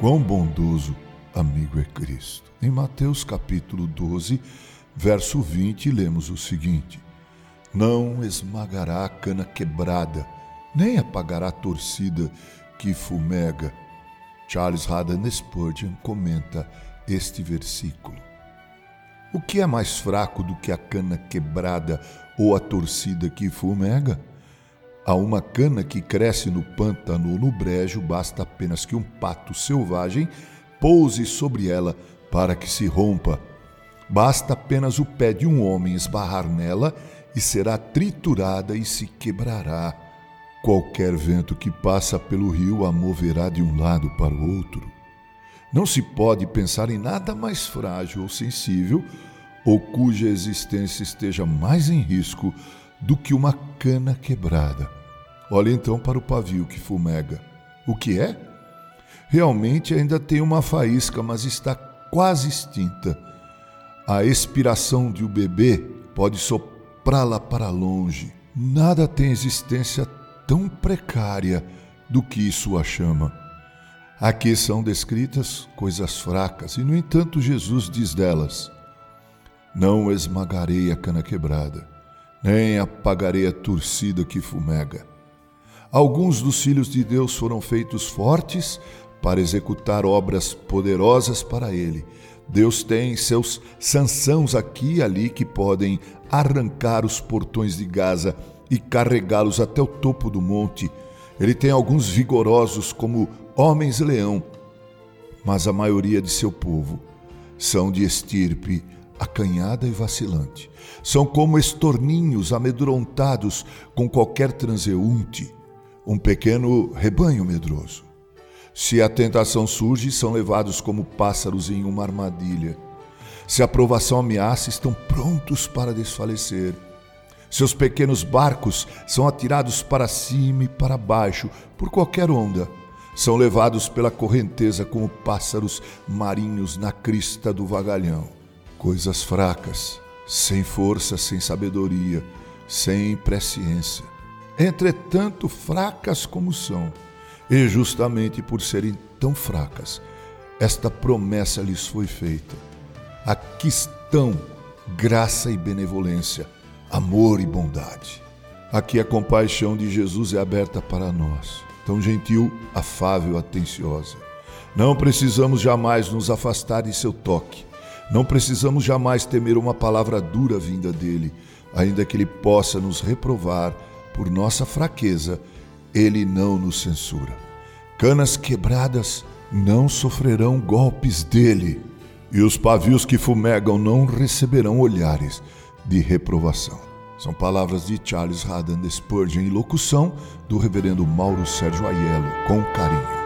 Quão bondoso amigo é Cristo. Em Mateus capítulo 12, verso 20, lemos o seguinte: Não esmagará a cana quebrada, nem apagará a torcida que fumega. Charles Haddon Spurgeon comenta este versículo. O que é mais fraco do que a cana quebrada ou a torcida que fumega? A uma cana que cresce no pântano ou no brejo, basta apenas que um pato selvagem pouse sobre ela para que se rompa. Basta apenas o pé de um homem esbarrar nela e será triturada e se quebrará. Qualquer vento que passa pelo rio a moverá de um lado para o outro. Não se pode pensar em nada mais frágil ou sensível ou cuja existência esteja mais em risco do que uma cana quebrada. Olha então para o pavio que fumega. O que é? Realmente ainda tem uma faísca, mas está quase extinta. A expiração de um bebê pode soprá-la para longe. Nada tem existência tão precária do que sua chama. Aqui são descritas coisas fracas, e no entanto Jesus diz delas: Não esmagarei a cana quebrada nem apagarei a torcida que fumega. Alguns dos filhos de Deus foram feitos fortes para executar obras poderosas para Ele. Deus tem seus sansãos aqui e ali que podem arrancar os portões de Gaza e carregá-los até o topo do monte. Ele tem alguns vigorosos como homens-leão, mas a maioria de seu povo são de estirpe acanhada e vacilante. São como estorninhos amedrontados com qualquer transeunte, um pequeno rebanho medroso. Se a tentação surge, são levados como pássaros em uma armadilha. Se a provação ameaça, estão prontos para desfalecer. Seus pequenos barcos são atirados para cima e para baixo por qualquer onda. São levados pela correnteza como pássaros marinhos na crista do vagalhão coisas fracas, sem força, sem sabedoria, sem presciência. Entretanto, fracas como são, e justamente por serem tão fracas, esta promessa lhes foi feita. Aqui estão graça e benevolência, amor e bondade. Aqui a compaixão de Jesus é aberta para nós, tão gentil, afável, atenciosa. Não precisamos jamais nos afastar de seu toque não precisamos jamais temer uma palavra dura vinda dele, ainda que ele possa nos reprovar por nossa fraqueza, ele não nos censura. Canas quebradas não sofrerão golpes dele, e os pavios que fumegam não receberão olhares de reprovação. São palavras de Charles Haddon Spurgeon em locução do reverendo Mauro Sérgio Aiello, com carinho.